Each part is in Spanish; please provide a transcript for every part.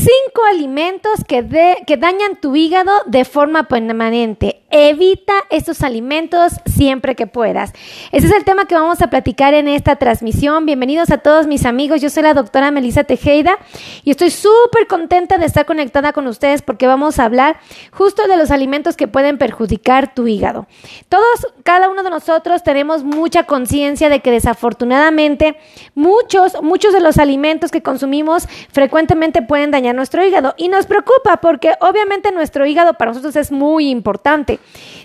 Cinco alimentos que, que dañan tu hígado de forma permanente. Evita estos alimentos siempre que puedas. Ese es el tema que vamos a platicar en esta transmisión. Bienvenidos a todos mis amigos. Yo soy la doctora Melissa Tejeda y estoy súper contenta de estar conectada con ustedes porque vamos a hablar justo de los alimentos que pueden perjudicar tu hígado. Todos, cada uno de nosotros tenemos mucha conciencia de que desafortunadamente muchos, muchos de los alimentos que consumimos frecuentemente pueden dañar nuestro hígado y nos preocupa porque obviamente nuestro hígado para nosotros es muy importante.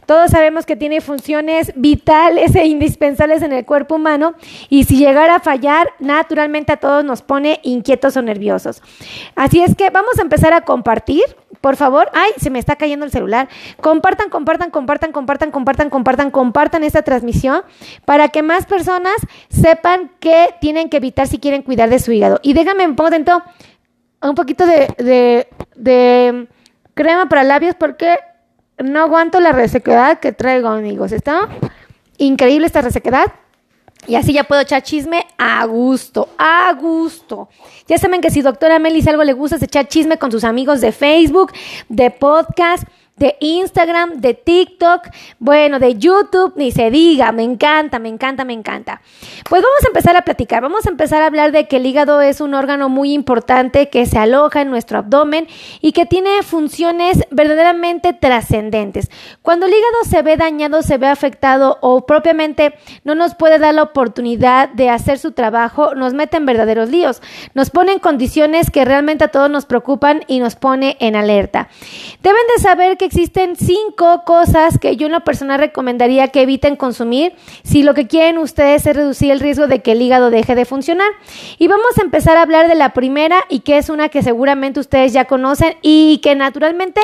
Todos sabemos que tiene funciones vitales e indispensables en el cuerpo humano y si llegara a fallar, naturalmente a todos nos pone inquietos o nerviosos. Así es que vamos a empezar a compartir, por favor. Ay, se me está cayendo el celular. Compartan, compartan, compartan, compartan, compartan, compartan, compartan esta transmisión para que más personas sepan qué tienen que evitar si quieren cuidar de su hígado. Y déjame, dentro un poquito de, de crema para labios porque no aguanto la resequedad que traigo, amigos. Está increíble esta resequedad. Y así ya puedo echar chisme a gusto, a gusto. Ya saben que si doctora Melis algo le gusta es echar chisme con sus amigos de Facebook, de podcast de Instagram, de TikTok, bueno, de YouTube, ni se diga, me encanta, me encanta, me encanta. Pues vamos a empezar a platicar, vamos a empezar a hablar de que el hígado es un órgano muy importante que se aloja en nuestro abdomen y que tiene funciones verdaderamente trascendentes. Cuando el hígado se ve dañado, se ve afectado o propiamente no nos puede dar la oportunidad de hacer su trabajo, nos mete en verdaderos líos, nos pone en condiciones que realmente a todos nos preocupan y nos pone en alerta. Deben de saber que existen cinco cosas que yo en lo personal recomendaría que eviten consumir si lo que quieren ustedes es reducir el riesgo de que el hígado deje de funcionar. Y vamos a empezar a hablar de la primera y que es una que seguramente ustedes ya conocen y que naturalmente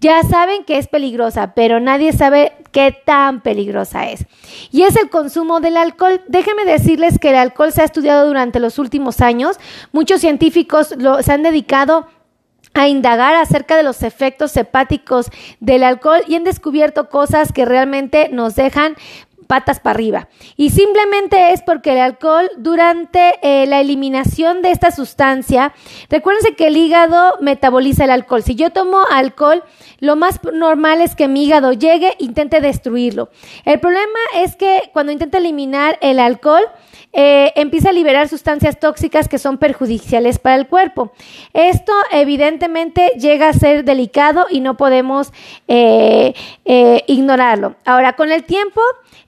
ya saben que es peligrosa, pero nadie sabe qué tan peligrosa es. Y es el consumo del alcohol. Déjenme decirles que el alcohol se ha estudiado durante los últimos años. Muchos científicos lo, se han dedicado a indagar acerca de los efectos hepáticos del alcohol y han descubierto cosas que realmente nos dejan patas para arriba. Y simplemente es porque el alcohol, durante eh, la eliminación de esta sustancia, recuérdense que el hígado metaboliza el alcohol. Si yo tomo alcohol, lo más normal es que mi hígado llegue e intente destruirlo. El problema es que cuando intenta eliminar el alcohol, eh, empieza a liberar sustancias tóxicas que son perjudiciales para el cuerpo. Esto evidentemente llega a ser delicado y no podemos eh, ignorarlo. Ahora, con el tiempo,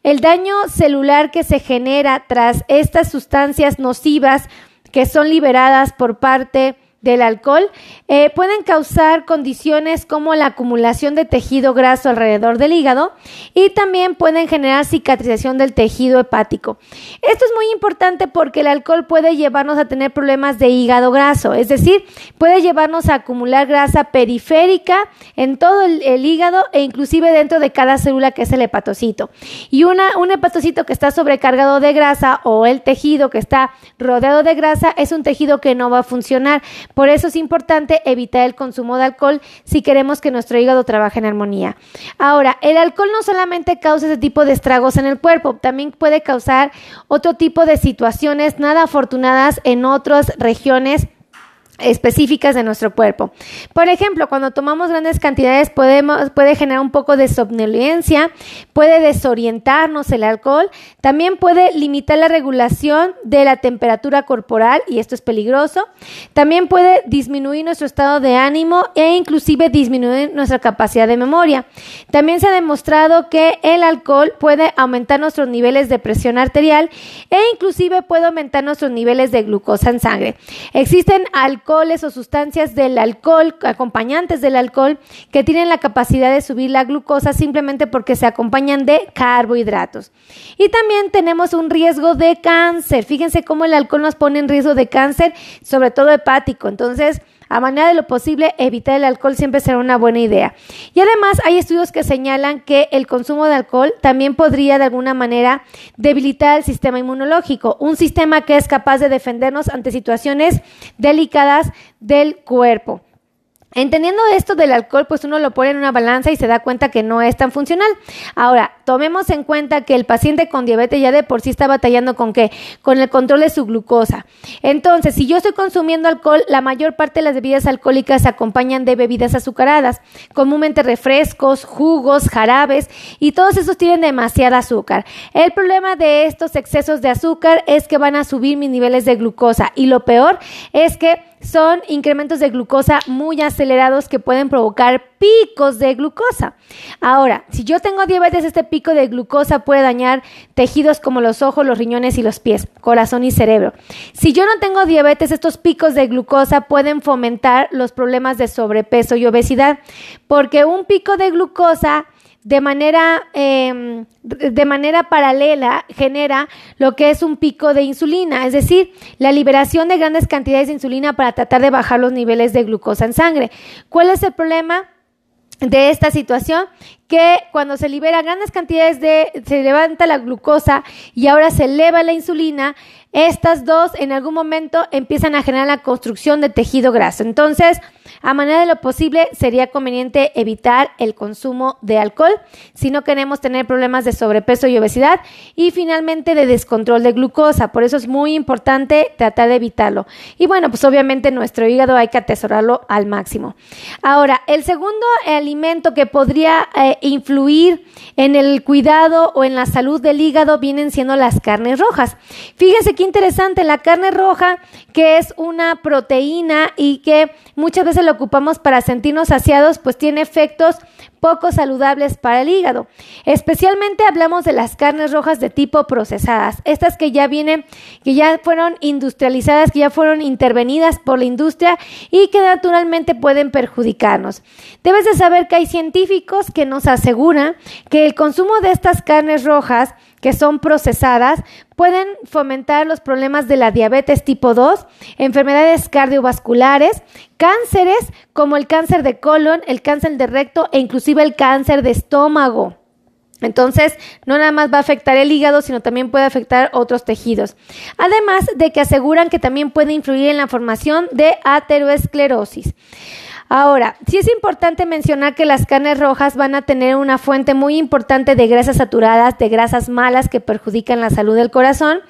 el daño celular que se genera tras estas sustancias nocivas que son liberadas por parte del alcohol eh, pueden causar condiciones como la acumulación de tejido graso alrededor del hígado y también pueden generar cicatrización del tejido hepático. Esto es muy importante porque el alcohol puede llevarnos a tener problemas de hígado graso, es decir, puede llevarnos a acumular grasa periférica en todo el, hígado e inclusive dentro de cada célula que es el hepatocito. Y una, un hepatocito que está sobrecargado de grasa o el tejido que está rodeado de grasa es un tejido que no va a funcionar por eso es importante evitar el consumo de alcohol si queremos que nuestro hígado trabaje en armonía. Ahora, el alcohol no solamente causa ese tipo de estragos en el cuerpo, también puede causar otro tipo de situaciones nada afortunadas en otras regiones específicas de nuestro cuerpo. Por ejemplo, cuando tomamos grandes cantidades podemos, puede generar un poco de somnolencia, puede desorientarnos el alcohol, también puede limitar la regulación de la temperatura corporal y esto es peligroso, también puede disminuir nuestro estado de ánimo e inclusive disminuir nuestra capacidad de memoria. También se ha demostrado que el alcohol puede aumentar nuestros niveles de presión arterial e inclusive puede aumentar nuestros niveles de glucosa en sangre. Existen alcoholes alcoholes o sustancias del alcohol, acompañantes del alcohol, que tienen la capacidad de subir la glucosa simplemente porque se acompañan de carbohidratos. Y también tenemos un riesgo de cáncer. Fíjense cómo el alcohol nos pone en riesgo de cáncer, sobre todo hepático. Entonces, a manera de lo posible, evitar el alcohol siempre será una buena idea. Y además hay estudios que señalan que el consumo de alcohol también podría de alguna manera debilitar el sistema inmunológico, un sistema que es capaz de defendernos ante situaciones delicadas del cuerpo. Entendiendo esto del alcohol, pues uno lo pone en una balanza y se da cuenta que no es tan funcional. Ahora, tomemos en cuenta que el paciente con diabetes ya de por sí está batallando con qué? Con el control de su glucosa. Entonces, si yo estoy consumiendo alcohol, la mayor parte de las bebidas alcohólicas se acompañan de bebidas azucaradas, comúnmente refrescos, jugos, jarabes, y todos esos tienen demasiada azúcar. El problema de estos excesos de azúcar es que van a subir mis niveles de glucosa y lo peor es que son incrementos de glucosa muy acelerados que pueden provocar picos de glucosa. Ahora, si yo tengo diabetes, este pico de glucosa puede dañar tejidos como los ojos, los riñones y los pies, corazón y cerebro. Si yo no tengo diabetes, estos picos de glucosa pueden fomentar los problemas de sobrepeso y obesidad, porque un pico de glucosa de manera, em, de manera paralela genera lo que es un pico de insulina, es decir, la liberación de grandes cantidades de insulina para tratar de bajar los niveles de glucosa en sangre. ¿Cuál es el problema? de esta situación que cuando se libera grandes cantidades de, se levanta la glucosa y ahora se eleva la insulina, estas dos en algún momento empiezan a generar la construcción de tejido graso. Entonces, a manera de lo posible, sería conveniente evitar el consumo de alcohol si no queremos tener problemas de sobrepeso y obesidad y finalmente de descontrol de glucosa. Por eso es muy importante tratar de evitarlo. Y bueno, pues obviamente nuestro hígado hay que atesorarlo al máximo. Ahora, el segundo alimento que podría eh, influir en el cuidado o en la salud del hígado vienen siendo las carnes rojas. Fíjense que interesante, la carne roja, que es una proteína y que muchas veces la ocupamos para sentirnos saciados, pues tiene efectos poco saludables para el hígado. Especialmente hablamos de las carnes rojas de tipo procesadas, estas que ya vienen, que ya fueron industrializadas, que ya fueron intervenidas por la industria y que naturalmente pueden perjudicarnos. Debes de saber que hay científicos que nos aseguran que el consumo de estas carnes rojas que son procesadas pueden fomentar los problemas de la diabetes tipo 2, enfermedades cardiovasculares, cánceres como el cáncer de colon, el cáncer de recto e inclusive el cáncer de estómago. Entonces, no nada más va a afectar el hígado, sino también puede afectar otros tejidos. Además de que aseguran que también puede influir en la formación de ateroesclerosis. Ahora, sí es importante mencionar que las carnes rojas van a tener una fuente muy importante de grasas saturadas, de grasas malas que perjudican la salud del corazón.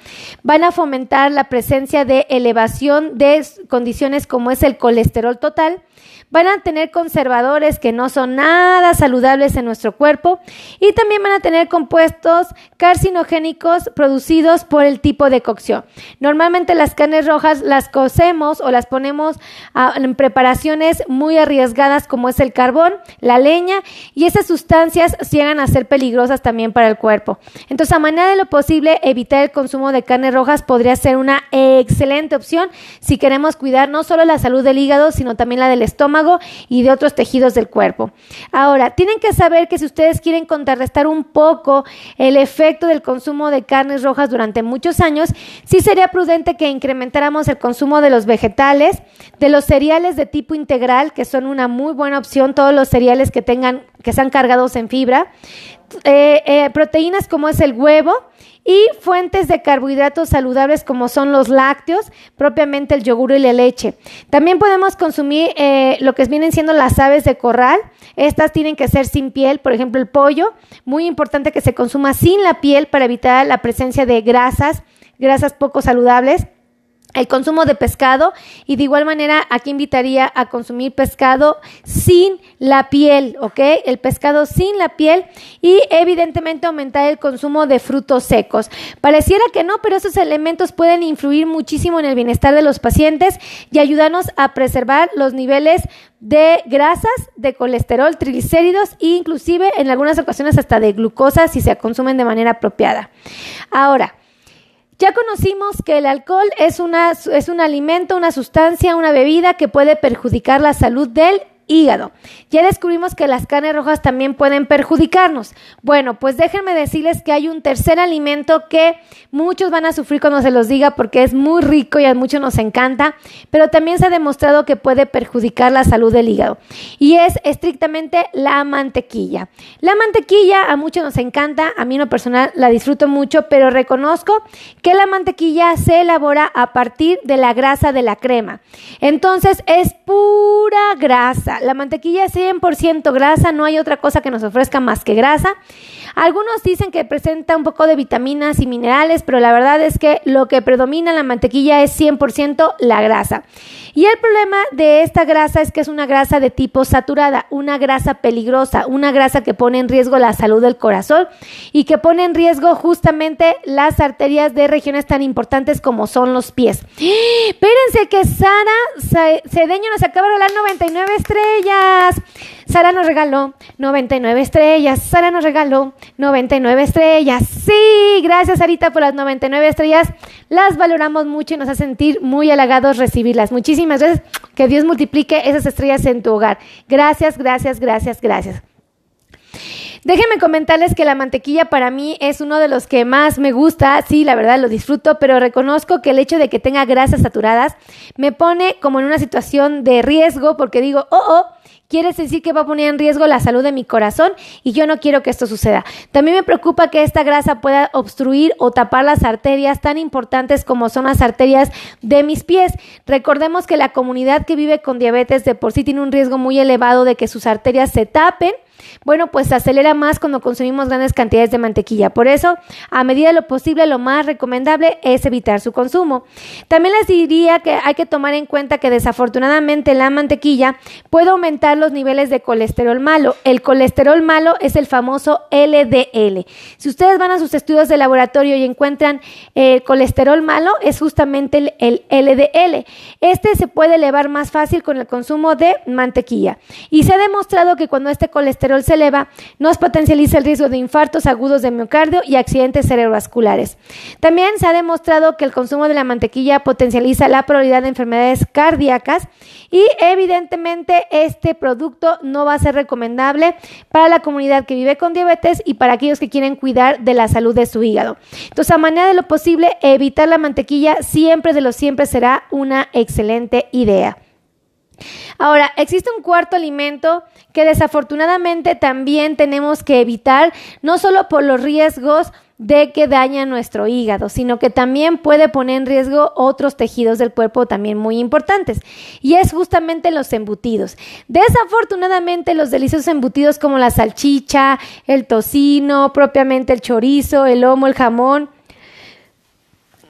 Van a fomentar la presencia de elevación de condiciones como es el colesterol total van a tener conservadores que no son nada saludables en nuestro cuerpo y también van a tener compuestos carcinogénicos producidos por el tipo de cocción. Normalmente las carnes rojas las cocemos o las ponemos en preparaciones muy arriesgadas como es el carbón, la leña y esas sustancias llegan a ser peligrosas también para el cuerpo. Entonces, a manera de lo posible, evitar el consumo de carnes rojas podría ser una excelente opción si queremos cuidar no solo la salud del hígado, sino también la del estómago y de otros tejidos del cuerpo. Ahora, tienen que saber que si ustedes quieren contrarrestar un poco el efecto del consumo de carnes rojas durante muchos años, sí sería prudente que incrementáramos el consumo de los vegetales, de los cereales de tipo integral, que son una muy buena opción, todos los cereales que tengan, que sean cargados en fibra, eh, eh, proteínas como es el huevo, y fuentes de carbohidratos saludables como son los lácteos, propiamente el yogur y la leche. También podemos consumir eh, lo que vienen siendo las aves de corral. Estas tienen que ser sin piel, por ejemplo el pollo. Muy importante que se consuma sin la piel para evitar la presencia de grasas, grasas poco saludables el consumo de pescado y de igual manera aquí invitaría a consumir pescado sin la piel, ¿ok? El pescado sin la piel y evidentemente aumentar el consumo de frutos secos. Pareciera que no, pero esos elementos pueden influir muchísimo en el bienestar de los pacientes y ayudarnos a preservar los niveles de grasas, de colesterol, triglicéridos e inclusive en algunas ocasiones hasta de glucosa si se consumen de manera apropiada. Ahora, ya conocimos que el alcohol es, una, es un alimento, una sustancia, una bebida que puede perjudicar la salud del hígado. Ya descubrimos que las carnes rojas también pueden perjudicarnos. Bueno, pues déjenme decirles que hay un tercer alimento que muchos van a sufrir cuando se los diga porque es muy rico y a muchos nos encanta, pero también se ha demostrado que puede perjudicar la salud del hígado y es estrictamente la mantequilla. La mantequilla a muchos nos encanta, a mí en lo personal la disfruto mucho, pero reconozco que la mantequilla se elabora a partir de la grasa de la crema. Entonces es pura grasa La mantequilla es 100% grasa, no hay otra cosa que nos ofrezca más que grasa. Algunos dicen que presenta un poco de vitaminas y minerales, pero la verdad es que lo que predomina en la mantequilla es 100% la grasa. Y el problema de esta grasa es que es una grasa de tipo saturada, una grasa peligrosa, una grasa que pone en riesgo la salud del corazón y que pone en riesgo justamente las arterias de regiones tan importantes como son los pies. Espérense que Sara Cedeño nos acaba de regalar 99 estrellas. Sara nos regaló 99 estrellas. Sara nos regaló 99 estrellas. Sí, gracias Sarita por las 99 estrellas. Las valoramos mucho y nos hace sentir muy halagados recibirlas. Muchísimas gracias. Que Dios multiplique esas estrellas en tu hogar. Gracias, gracias, gracias, gracias. Déjenme comentarles que la mantequilla para mí es uno de los que más me gusta, sí, la verdad lo disfruto, pero reconozco que el hecho de que tenga grasas saturadas me pone como en una situación de riesgo porque digo, oh, oh, quiere decir que va a poner en riesgo la salud de mi corazón y yo no quiero que esto suceda. También me preocupa que esta grasa pueda obstruir o tapar las arterias tan importantes como son las arterias de mis pies. Recordemos que la comunidad que vive con diabetes de por sí tiene un riesgo muy elevado de que sus arterias se tapen bueno, pues se acelera más cuando consumimos grandes cantidades de mantequilla. Por eso, a medida de lo posible, lo más recomendable es evitar su consumo. También les diría que hay que tomar en cuenta que desafortunadamente la mantequilla puede aumentar los niveles de colesterol malo. El colesterol malo es el famoso LDL. Si ustedes van a sus estudios de laboratorio y encuentran el colesterol malo, es justamente el, el LDL. Este se puede elevar más fácil con el consumo de mantequilla. Y se ha demostrado que cuando este colesterol se eleva, nos potencializa el riesgo de infartos agudos de miocardio y accidentes cerebrovasculares. También se ha demostrado que el consumo de la mantequilla potencializa la probabilidad de enfermedades cardíacas y evidentemente este producto no va a ser recomendable para la comunidad que vive con diabetes y para aquellos que quieren cuidar de la salud de su hígado. Entonces, a manera de lo posible, evitar la mantequilla siempre de lo siempre será una excelente idea. Ahora, existe un cuarto alimento que desafortunadamente también tenemos que evitar, no solo por los riesgos de que daña nuestro hígado, sino que también puede poner en riesgo otros tejidos del cuerpo también muy importantes. Y es justamente los embutidos. Desafortunadamente los deliciosos embutidos como la salchicha, el tocino, propiamente el chorizo, el lomo, el jamón,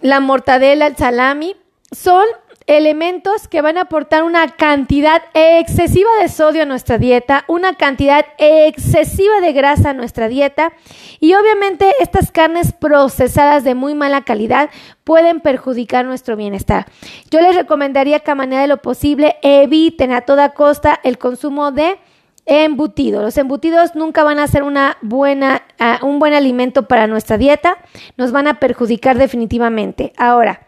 la mortadela, el salami, son elementos que van a aportar una cantidad excesiva de sodio a nuestra dieta, una cantidad excesiva de grasa a nuestra dieta y obviamente estas carnes procesadas de muy mala calidad pueden perjudicar nuestro bienestar. Yo les recomendaría que a manera de lo posible eviten a toda costa el consumo de embutidos. Los embutidos nunca van a ser una buena, uh, un buen alimento para nuestra dieta, nos van a perjudicar definitivamente. Ahora,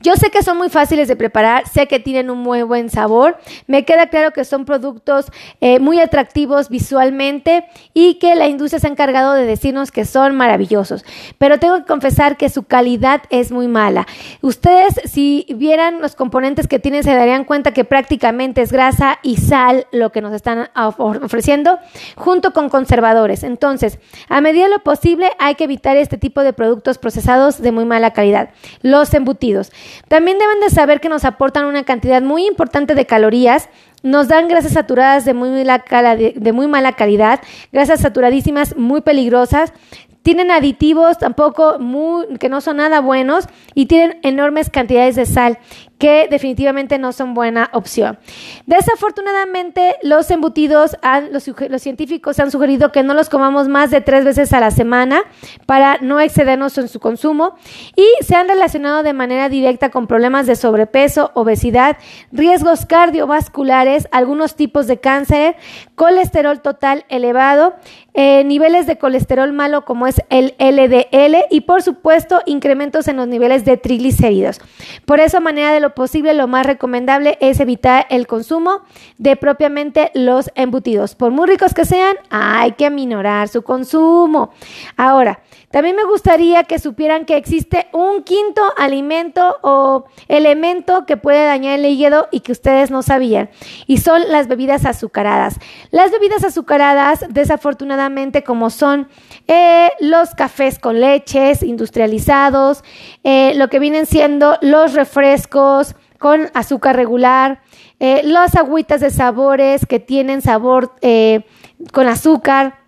yo sé que son muy fáciles de preparar, sé que tienen un muy buen sabor, me queda claro que son productos eh, muy atractivos visualmente y que la industria se ha encargado de decirnos que son maravillosos, pero tengo que confesar que su calidad es muy mala. Ustedes si vieran los componentes que tienen se darían cuenta que prácticamente es grasa y sal lo que nos están ofreciendo junto con conservadores. Entonces, a medida de lo posible hay que evitar este tipo de productos procesados de muy mala calidad. Los embutidos también deben de saber que nos aportan una cantidad muy importante de calorías, nos dan grasas saturadas de muy, de muy mala calidad, grasas saturadísimas muy peligrosas, tienen aditivos tampoco muy, que no son nada buenos y tienen enormes cantidades de sal que definitivamente no son buena opción. Desafortunadamente, los embutidos, los, los, científicos han sugerido que no los comamos más de tres veces a la semana para no excedernos en su consumo y se han relacionado de manera directa con problemas de sobrepeso, obesidad, riesgos cardiovasculares, algunos tipos de cáncer, colesterol total elevado, eh, niveles de colesterol malo como es el LDL y por supuesto incrementos en los niveles de triglicéridos. Por eso, manera de lo posible, lo más recomendable es evitar el consumo de propiamente los embutidos. Por muy ricos que sean, hay que aminorar su consumo. Ahora, también me gustaría que supieran que existe un quinto alimento o elemento que puede dañar el hígado y que ustedes no sabían, y son las bebidas azucaradas. Las bebidas azucaradas, desafortunadamente, como son eh, los cafés con leches industrializados, eh, lo que vienen siendo los refrescos, con azúcar regular, eh, las agüitas de sabores que tienen sabor eh, con azúcar,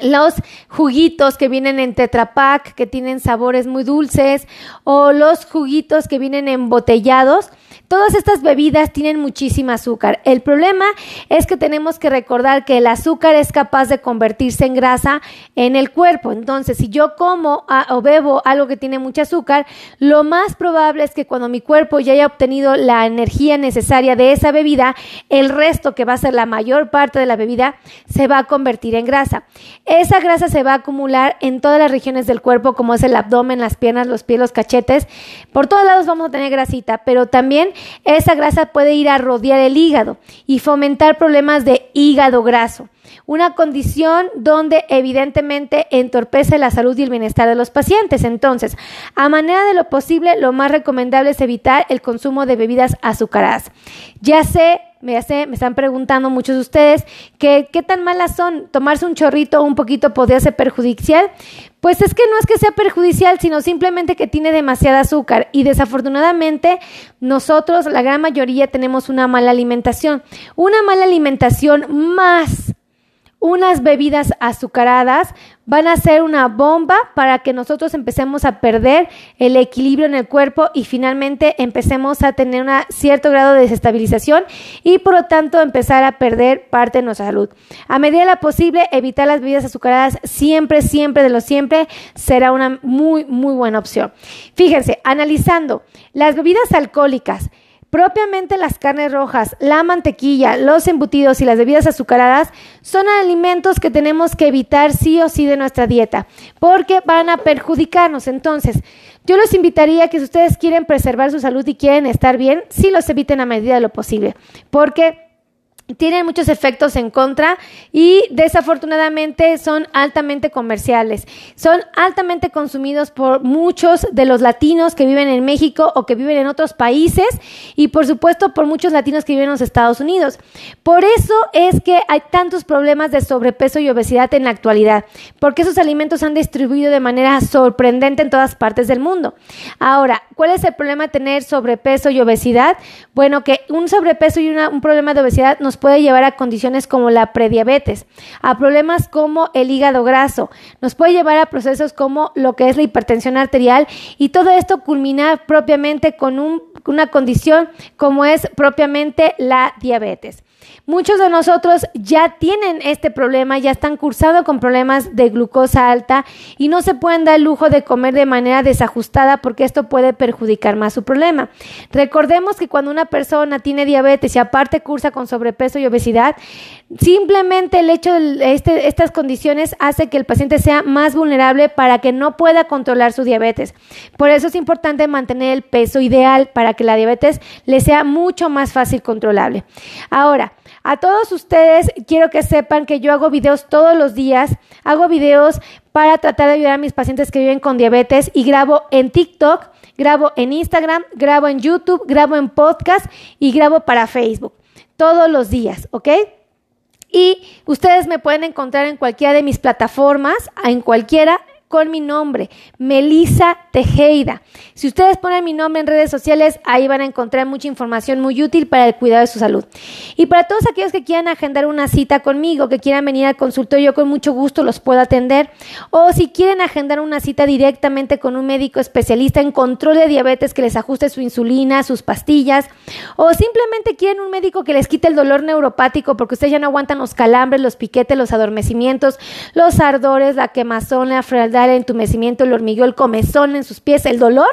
los juguitos que vienen en Tetra Pak que tienen sabores muy dulces o los juguitos que vienen embotellados Todas estas bebidas tienen muchísima azúcar. El problema es que tenemos que recordar que el azúcar es capaz de convertirse en grasa en el cuerpo. Entonces, si yo como o bebo algo que tiene mucho azúcar, lo más probable es que cuando mi cuerpo ya haya obtenido la energía necesaria de esa bebida, el resto, que va a ser la mayor parte de la bebida, se va a convertir en grasa. Esa grasa se va a acumular en todas las regiones del cuerpo, como es el abdomen, las piernas, los pies, los cachetes. Por todos lados vamos a tener grasita, pero también esa grasa puede ir a rodear el hígado y fomentar problemas de hígado graso, una condición donde evidentemente entorpece la salud y el bienestar de los pacientes. Entonces, a manera de lo posible, lo más recomendable es evitar el consumo de bebidas azucaradas. Ya sé me, están preguntando muchos de ustedes que qué tan malas son. Tomarse un chorrito o un poquito podría ser perjudicial. Pues es que no es que sea perjudicial, sino simplemente que tiene demasiada azúcar y desafortunadamente nosotros, la gran mayoría, tenemos una mala alimentación. Una mala alimentación más unas bebidas azucaradas van a ser una bomba para que nosotros empecemos a perder el equilibrio en el cuerpo y finalmente empecemos a tener un cierto grado de desestabilización y por lo tanto empezar a perder parte de nuestra salud. A medida de la posible, evitar las bebidas azucaradas siempre, siempre, de lo siempre, será una muy, muy buena opción. Fíjense, analizando las bebidas alcohólicas, Propiamente las carnes rojas, la mantequilla, los embutidos y las bebidas azucaradas son alimentos que tenemos que evitar sí o sí de nuestra dieta, porque van a perjudicarnos. Entonces, yo los invitaría que si ustedes quieren preservar su salud y quieren estar bien, sí los eviten a medida de lo posible, porque tienen muchos efectos en contra y desafortunadamente son altamente comerciales. Son altamente consumidos por muchos de los latinos que viven en México o que viven en otros países y por supuesto por muchos latinos que viven en los Estados Unidos. Por eso es que hay tantos problemas de sobrepeso y obesidad en la actualidad, porque esos alimentos se han distribuido de manera sorprendente en todas partes del mundo. Ahora, ¿cuál es el problema de tener sobrepeso y obesidad? Bueno, que un sobrepeso y un problema de obesidad nos puede llevar a condiciones como la prediabetes, a problemas como el hígado graso, nos puede llevar a procesos como lo que es la hipertensión arterial y todo esto culmina propiamente con una condición como es propiamente la diabetes. Muchos de nosotros ya tienen este problema, ya están cursados con problemas de glucosa alta y no se pueden dar el lujo de comer de manera desajustada porque esto puede perjudicar más su problema. Recordemos que cuando una persona tiene diabetes y aparte cursa con sobrepeso y obesidad, simplemente el hecho de este, estas condiciones hace que el paciente sea más vulnerable para que no pueda controlar su diabetes. Por eso es importante mantener el peso ideal para que la diabetes le sea mucho más fácil controlable. Ahora, a todos ustedes quiero que sepan que yo hago videos todos los días, hago videos para tratar de ayudar a mis pacientes que viven con diabetes y grabo en TikTok, grabo en Instagram, grabo en YouTube, grabo en podcast y grabo para Facebook. Todos los días, ¿ok? Y ustedes me pueden encontrar en cualquiera de mis plataformas, en cualquiera, con mi nombre, Melisa Tejeda. Si ustedes ponen mi nombre en redes sociales, ahí van a encontrar mucha información muy útil para el cuidado de su salud. Y para todos aquellos que quieran agendar una cita conmigo, que quieran venir al consultorio, yo con mucho gusto los puedo atender. O si quieren agendar una cita directamente con un médico especialista en control de diabetes que les ajuste su insulina, sus pastillas. O simplemente quieren un médico que les quite el dolor neuropático porque ustedes ya no aguantan los calambres, los piquetes, los adormecimientos, los ardores, la quemazón, la frialdad el entumecimiento, el hormigueo, el comezón en sus pies, el dolor,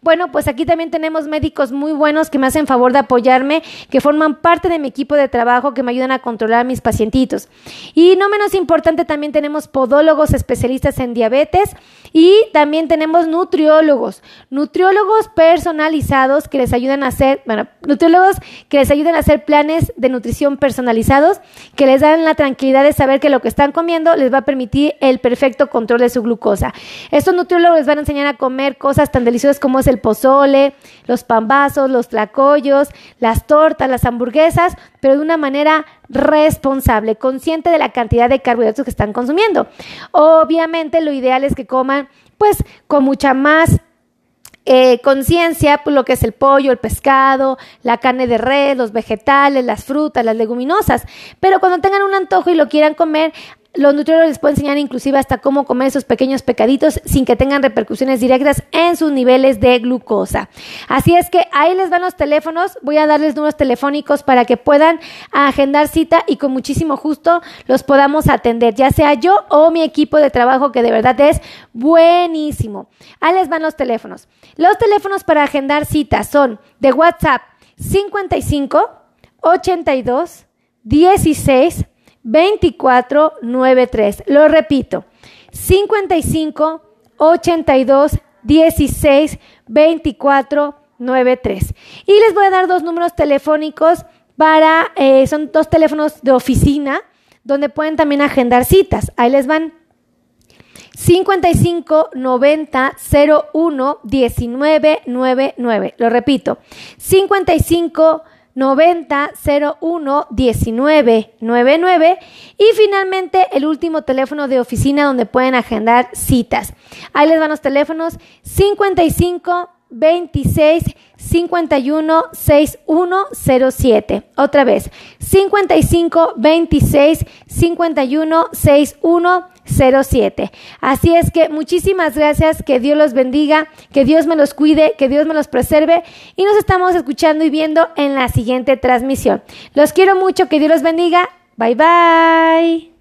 bueno, pues aquí también tenemos médicos muy buenos que me hacen favor de apoyarme, que forman parte de mi equipo de trabajo, que me ayudan a controlar a mis pacientitos. Y no menos importante, también tenemos podólogos especialistas en diabetes y también tenemos nutriólogos, nutriólogos personalizados que les ayudan a hacer, bueno, nutriólogos que les ayudan a hacer planes de nutrición personalizados, que les dan la tranquilidad de saber que lo que están comiendo les va a permitir el perfecto control de su glucosa. Estos nutriólogos les van a enseñar a comer cosas tan deliciosas como el pozole, los pambazos, los tlacoyos, las tortas, las hamburguesas, pero de una manera responsable, consciente de la cantidad de carbohidratos que están consumiendo. Obviamente lo ideal es que coman pues con mucha más eh, conciencia pues, lo que es el pollo, el pescado, la carne de red, los vegetales, las frutas, las leguminosas. Pero cuando tengan un antojo y lo quieran comer, los nutriólogos les pueden enseñar inclusive hasta cómo comer esos pequeños pecaditos sin que tengan repercusiones directas en sus niveles de glucosa. Así es que ahí les van los teléfonos. Voy a darles números telefónicos para que puedan agendar cita y con muchísimo gusto los podamos atender, ya sea yo o mi equipo de trabajo que de verdad es buenísimo. Ahí les van los teléfonos. Los teléfonos para agendar citas son de WhatsApp 55 82 16 2493. Lo repito, 55 82 16 24 93. Y les voy a dar dos números telefónicos para, eh, son dos teléfonos de oficina donde pueden también agendar citas. Ahí les van. 55 90 01 19 99. Lo repito. 55 90 01 19 99 y finalmente el último teléfono de oficina donde pueden agendar citas. Ahí les van los teléfonos 55 26 51 6107. Otra vez, 55 26 51 6107. Así es que muchísimas gracias, que Dios los bendiga, que Dios me los cuide, que Dios me los preserve y nos estamos escuchando y viendo en la siguiente transmisión. Los quiero mucho, que Dios los bendiga. Bye bye.